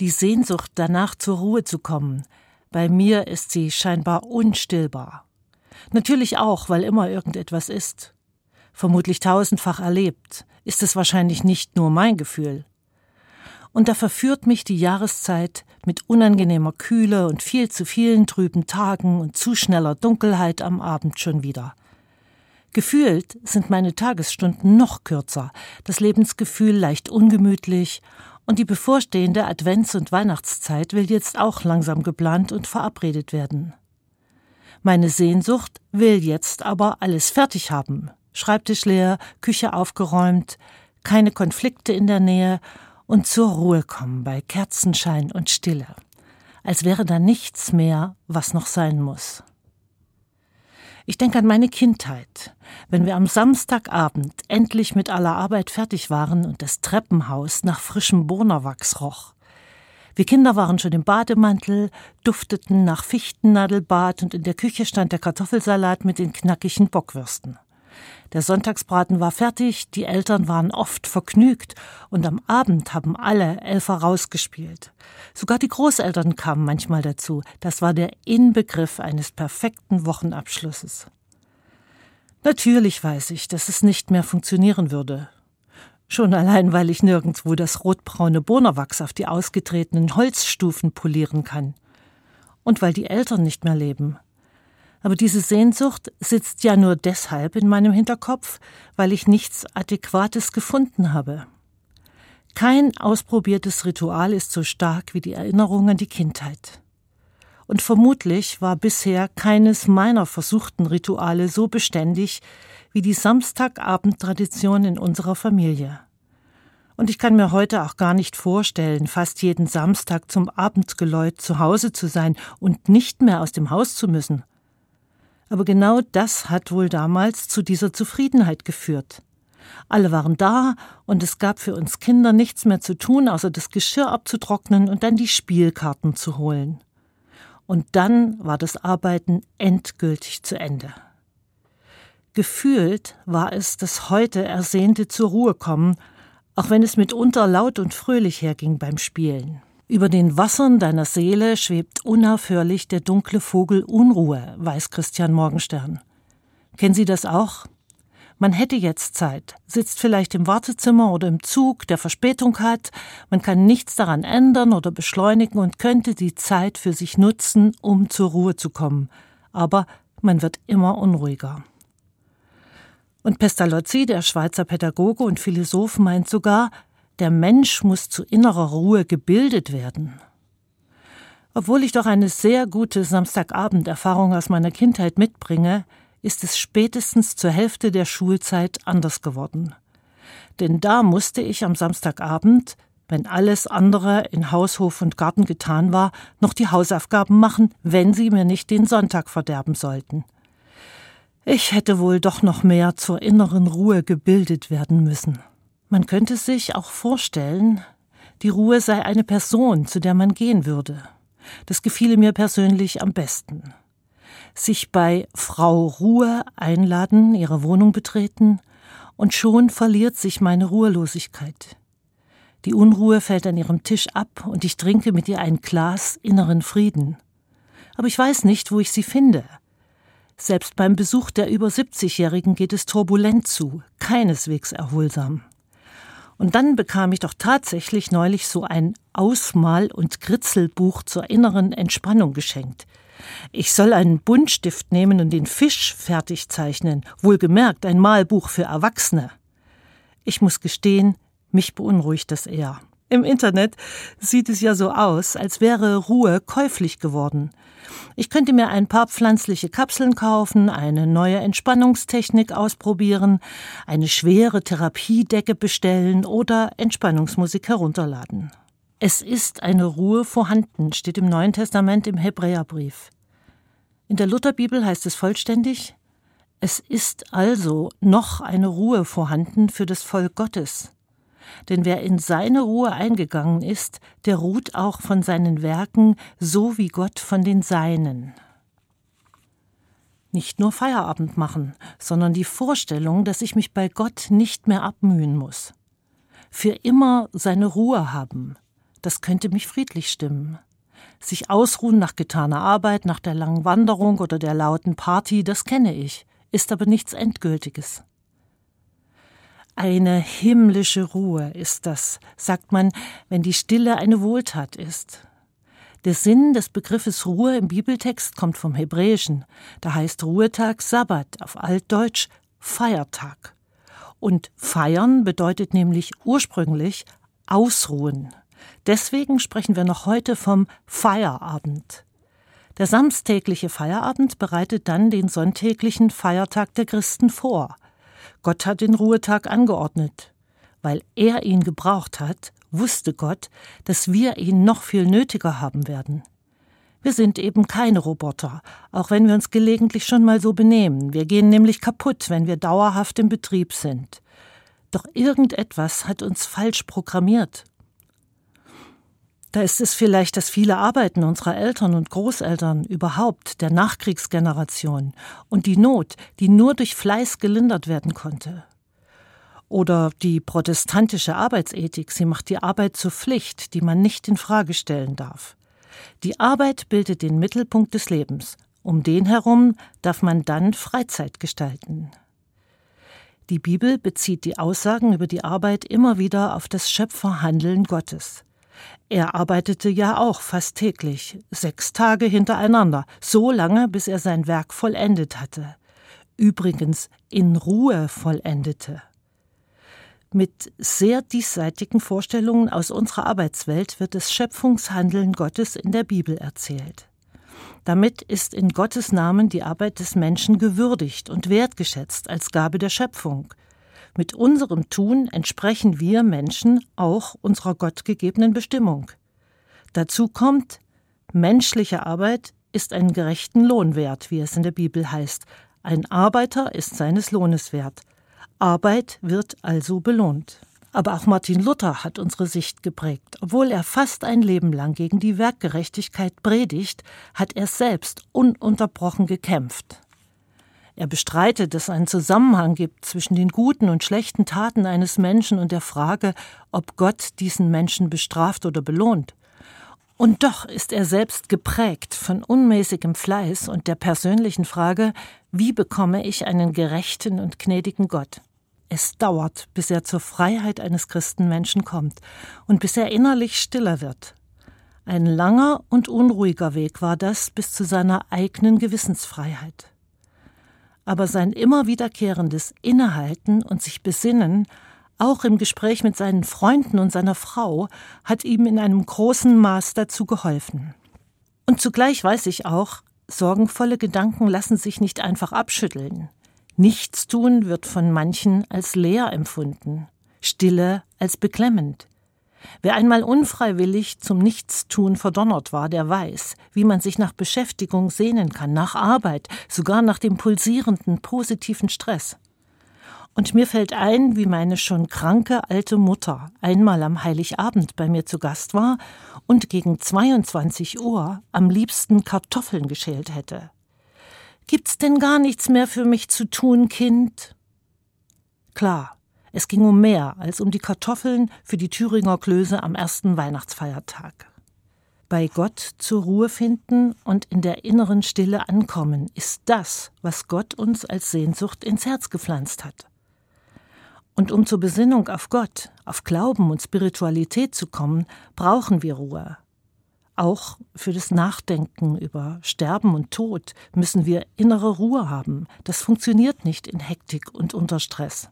Die Sehnsucht danach zur Ruhe zu kommen, bei mir ist sie scheinbar unstillbar. Natürlich auch, weil immer irgendetwas ist. Vermutlich tausendfach erlebt, ist es wahrscheinlich nicht nur mein Gefühl. Und da verführt mich die Jahreszeit mit unangenehmer Kühle und viel zu vielen trüben Tagen und zu schneller Dunkelheit am Abend schon wieder. Gefühlt sind meine Tagesstunden noch kürzer, das Lebensgefühl leicht ungemütlich und die bevorstehende Advents- und Weihnachtszeit will jetzt auch langsam geplant und verabredet werden. Meine Sehnsucht will jetzt aber alles fertig haben. Schreibtisch leer, Küche aufgeräumt, keine Konflikte in der Nähe und zur Ruhe kommen bei Kerzenschein und Stille, als wäre da nichts mehr, was noch sein muss. Ich denke an meine Kindheit, wenn wir am Samstagabend endlich mit aller Arbeit fertig waren und das Treppenhaus nach frischem Bohnerwachs roch. Wir Kinder waren schon im Bademantel, dufteten nach Fichtennadelbad und in der Küche stand der Kartoffelsalat mit den knackigen Bockwürsten. Der Sonntagsbraten war fertig, die Eltern waren oft vergnügt und am Abend haben alle Elfer rausgespielt. Sogar die Großeltern kamen manchmal dazu. Das war der Inbegriff eines perfekten Wochenabschlusses. Natürlich weiß ich, dass es nicht mehr funktionieren würde. Schon allein, weil ich nirgendwo das rotbraune Bohnerwachs auf die ausgetretenen Holzstufen polieren kann. Und weil die Eltern nicht mehr leben. Aber diese Sehnsucht sitzt ja nur deshalb in meinem Hinterkopf, weil ich nichts Adäquates gefunden habe. Kein ausprobiertes Ritual ist so stark wie die Erinnerung an die Kindheit. Und vermutlich war bisher keines meiner versuchten Rituale so beständig wie die Samstagabendtradition in unserer Familie. Und ich kann mir heute auch gar nicht vorstellen, fast jeden Samstag zum Abendgeläut zu Hause zu sein und nicht mehr aus dem Haus zu müssen. Aber genau das hat wohl damals zu dieser Zufriedenheit geführt. Alle waren da und es gab für uns Kinder nichts mehr zu tun, außer das Geschirr abzutrocknen und dann die Spielkarten zu holen. Und dann war das Arbeiten endgültig zu Ende. Gefühlt war es das heute ersehnte zur Ruhe kommen, auch wenn es mitunter laut und fröhlich herging beim Spielen. Über den Wassern deiner Seele schwebt unaufhörlich der dunkle Vogel Unruhe, weiß Christian Morgenstern. Kennen Sie das auch? Man hätte jetzt Zeit, sitzt vielleicht im Wartezimmer oder im Zug, der Verspätung hat, man kann nichts daran ändern oder beschleunigen und könnte die Zeit für sich nutzen, um zur Ruhe zu kommen. Aber man wird immer unruhiger. Und Pestalozzi, der Schweizer Pädagoge und Philosoph, meint sogar, der Mensch muss zu innerer Ruhe gebildet werden. Obwohl ich doch eine sehr gute Samstagabenderfahrung aus meiner Kindheit mitbringe, ist es spätestens zur Hälfte der Schulzeit anders geworden. Denn da musste ich am Samstagabend, wenn alles andere in Haushof und Garten getan war, noch die Hausaufgaben machen, wenn sie mir nicht den Sonntag verderben sollten. Ich hätte wohl doch noch mehr zur inneren Ruhe gebildet werden müssen. Man könnte sich auch vorstellen, die Ruhe sei eine Person, zu der man gehen würde. Das gefiele mir persönlich am besten. Sich bei Frau Ruhe einladen, ihre Wohnung betreten, und schon verliert sich meine Ruhelosigkeit. Die Unruhe fällt an ihrem Tisch ab und ich trinke mit ihr ein Glas inneren Frieden. Aber ich weiß nicht, wo ich sie finde. Selbst beim Besuch der über 70-Jährigen geht es turbulent zu, keineswegs erholsam. Und dann bekam ich doch tatsächlich neulich so ein Ausmal- und Kritzelbuch zur inneren Entspannung geschenkt. Ich soll einen Buntstift nehmen und den Fisch fertig zeichnen, wohlgemerkt ein Malbuch für Erwachsene. Ich muss gestehen, mich beunruhigt das eher. Im Internet sieht es ja so aus, als wäre Ruhe käuflich geworden. Ich könnte mir ein paar pflanzliche Kapseln kaufen, eine neue Entspannungstechnik ausprobieren, eine schwere Therapiedecke bestellen oder Entspannungsmusik herunterladen. Es ist eine Ruhe vorhanden, steht im Neuen Testament im Hebräerbrief. In der Lutherbibel heißt es vollständig, es ist also noch eine Ruhe vorhanden für das Volk Gottes. Denn wer in seine Ruhe eingegangen ist, der ruht auch von seinen Werken, so wie Gott von den Seinen. Nicht nur Feierabend machen, sondern die Vorstellung, dass ich mich bei Gott nicht mehr abmühen muss. Für immer seine Ruhe haben. das könnte mich friedlich stimmen. Sich ausruhen nach getaner Arbeit, nach der langen Wanderung oder der lauten Party, das kenne ich, ist aber nichts Endgültiges. Eine himmlische Ruhe ist das, sagt man, wenn die Stille eine Wohltat ist. Der Sinn des Begriffes Ruhe im Bibeltext kommt vom Hebräischen. Da heißt Ruhetag Sabbat, auf Altdeutsch Feiertag. Und feiern bedeutet nämlich ursprünglich ausruhen. Deswegen sprechen wir noch heute vom Feierabend. Der samstägliche Feierabend bereitet dann den sonntäglichen Feiertag der Christen vor. Gott hat den Ruhetag angeordnet. Weil er ihn gebraucht hat, wusste Gott, dass wir ihn noch viel nötiger haben werden. Wir sind eben keine Roboter, auch wenn wir uns gelegentlich schon mal so benehmen. Wir gehen nämlich kaputt, wenn wir dauerhaft im Betrieb sind. Doch irgendetwas hat uns falsch programmiert. Da ist es vielleicht das viele Arbeiten unserer Eltern und Großeltern, überhaupt der Nachkriegsgeneration und die Not, die nur durch Fleiß gelindert werden konnte. Oder die protestantische Arbeitsethik, sie macht die Arbeit zur Pflicht, die man nicht in Frage stellen darf. Die Arbeit bildet den Mittelpunkt des Lebens. Um den herum darf man dann Freizeit gestalten. Die Bibel bezieht die Aussagen über die Arbeit immer wieder auf das Schöpferhandeln Gottes. Er arbeitete ja auch fast täglich, sechs Tage hintereinander, so lange, bis er sein Werk vollendet hatte. Übrigens in Ruhe vollendete. Mit sehr diesseitigen Vorstellungen aus unserer Arbeitswelt wird das Schöpfungshandeln Gottes in der Bibel erzählt. Damit ist in Gottes Namen die Arbeit des Menschen gewürdigt und wertgeschätzt als Gabe der Schöpfung. Mit unserem Tun entsprechen wir Menschen auch unserer gottgegebenen Bestimmung. Dazu kommt, menschliche Arbeit ist einen gerechten Lohn wert, wie es in der Bibel heißt. Ein Arbeiter ist seines Lohnes wert. Arbeit wird also belohnt. Aber auch Martin Luther hat unsere Sicht geprägt. Obwohl er fast ein Leben lang gegen die Werkgerechtigkeit predigt, hat er selbst ununterbrochen gekämpft. Er bestreitet, dass es einen Zusammenhang gibt zwischen den guten und schlechten Taten eines Menschen und der Frage, ob Gott diesen Menschen bestraft oder belohnt. Und doch ist er selbst geprägt von unmäßigem Fleiß und der persönlichen Frage, wie bekomme ich einen gerechten und gnädigen Gott? Es dauert, bis er zur Freiheit eines Christenmenschen kommt und bis er innerlich stiller wird. Ein langer und unruhiger Weg war das bis zu seiner eigenen Gewissensfreiheit. Aber sein immer wiederkehrendes Innehalten und sich besinnen, auch im Gespräch mit seinen Freunden und seiner Frau, hat ihm in einem großen Maß dazu geholfen. Und zugleich weiß ich auch, sorgenvolle Gedanken lassen sich nicht einfach abschütteln. Nichtstun wird von manchen als leer empfunden, Stille als beklemmend. Wer einmal unfreiwillig zum Nichtstun verdonnert war, der weiß, wie man sich nach Beschäftigung sehnen kann, nach Arbeit, sogar nach dem pulsierenden, positiven Stress. Und mir fällt ein, wie meine schon kranke alte Mutter einmal am Heiligabend bei mir zu Gast war und gegen 22 Uhr am liebsten Kartoffeln geschält hätte. Gibt's denn gar nichts mehr für mich zu tun, Kind? Klar, es ging um mehr als um die Kartoffeln für die Thüringer Klöße am ersten Weihnachtsfeiertag. Bei Gott zur Ruhe finden und in der inneren Stille ankommen, ist das, was Gott uns als Sehnsucht ins Herz gepflanzt hat. Und um zur Besinnung auf Gott, auf Glauben und Spiritualität zu kommen, brauchen wir Ruhe, auch für das Nachdenken über Sterben und Tod müssen wir innere Ruhe haben. Das funktioniert nicht in Hektik und unter Stress.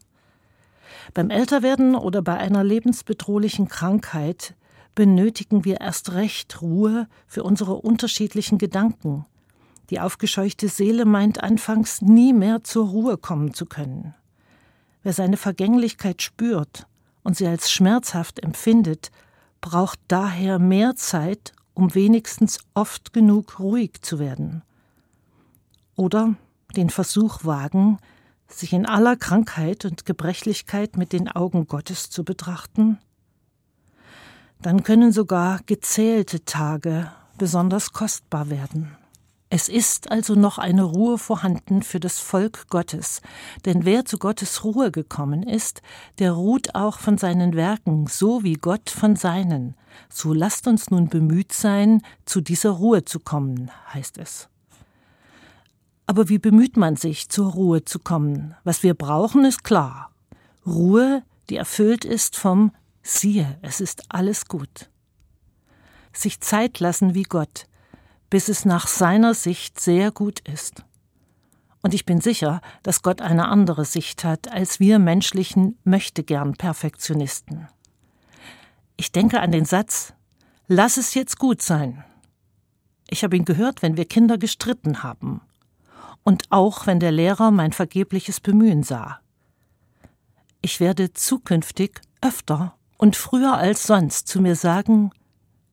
Beim Älterwerden oder bei einer lebensbedrohlichen Krankheit benötigen wir erst recht Ruhe für unsere unterschiedlichen Gedanken. Die aufgescheuchte Seele meint anfangs nie mehr zur Ruhe kommen zu können. Wer seine Vergänglichkeit spürt und sie als schmerzhaft empfindet, braucht daher mehr Zeit, um wenigstens oft genug ruhig zu werden. Oder den Versuch wagen, sich in aller Krankheit und Gebrechlichkeit mit den Augen Gottes zu betrachten? Dann können sogar gezählte Tage besonders kostbar werden. Es ist also noch eine Ruhe vorhanden für das Volk Gottes, denn wer zu Gottes Ruhe gekommen ist, der ruht auch von seinen Werken, so wie Gott von seinen. So lasst uns nun bemüht sein, zu dieser Ruhe zu kommen, heißt es. Aber wie bemüht man sich, zur Ruhe zu kommen? Was wir brauchen, ist klar. Ruhe, die erfüllt ist vom Siehe, es ist alles gut. Sich Zeit lassen wie Gott, bis es nach seiner Sicht sehr gut ist. Und ich bin sicher, dass Gott eine andere Sicht hat als wir menschlichen möchtegern Perfektionisten. Ich denke an den Satz Lass es jetzt gut sein. Ich habe ihn gehört, wenn wir Kinder gestritten haben. Und auch wenn der Lehrer mein vergebliches Bemühen sah. Ich werde zukünftig öfter und früher als sonst zu mir sagen,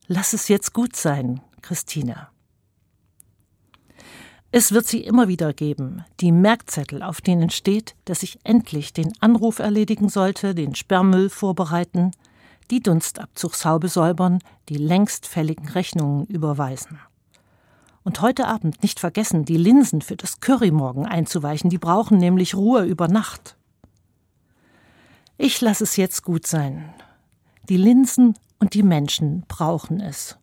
lass es jetzt gut sein, Christine. Es wird sie immer wieder geben, die Merkzettel, auf denen steht, dass ich endlich den Anruf erledigen sollte, den Sperrmüll vorbereiten, die Dunstabzugshaube säubern, die längst fälligen Rechnungen überweisen. Und heute Abend nicht vergessen, die Linsen für das Curry morgen einzuweichen, die brauchen nämlich Ruhe über Nacht. Ich lasse es jetzt gut sein. Die Linsen und die Menschen brauchen es.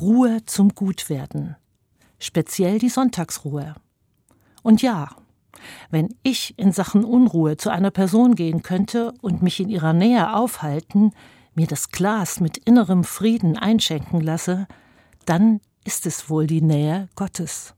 Ruhe zum Gutwerden speziell die Sonntagsruhe. Und ja, wenn ich in Sachen Unruhe zu einer Person gehen könnte und mich in ihrer Nähe aufhalten, mir das Glas mit innerem Frieden einschenken lasse, dann ist es wohl die Nähe Gottes.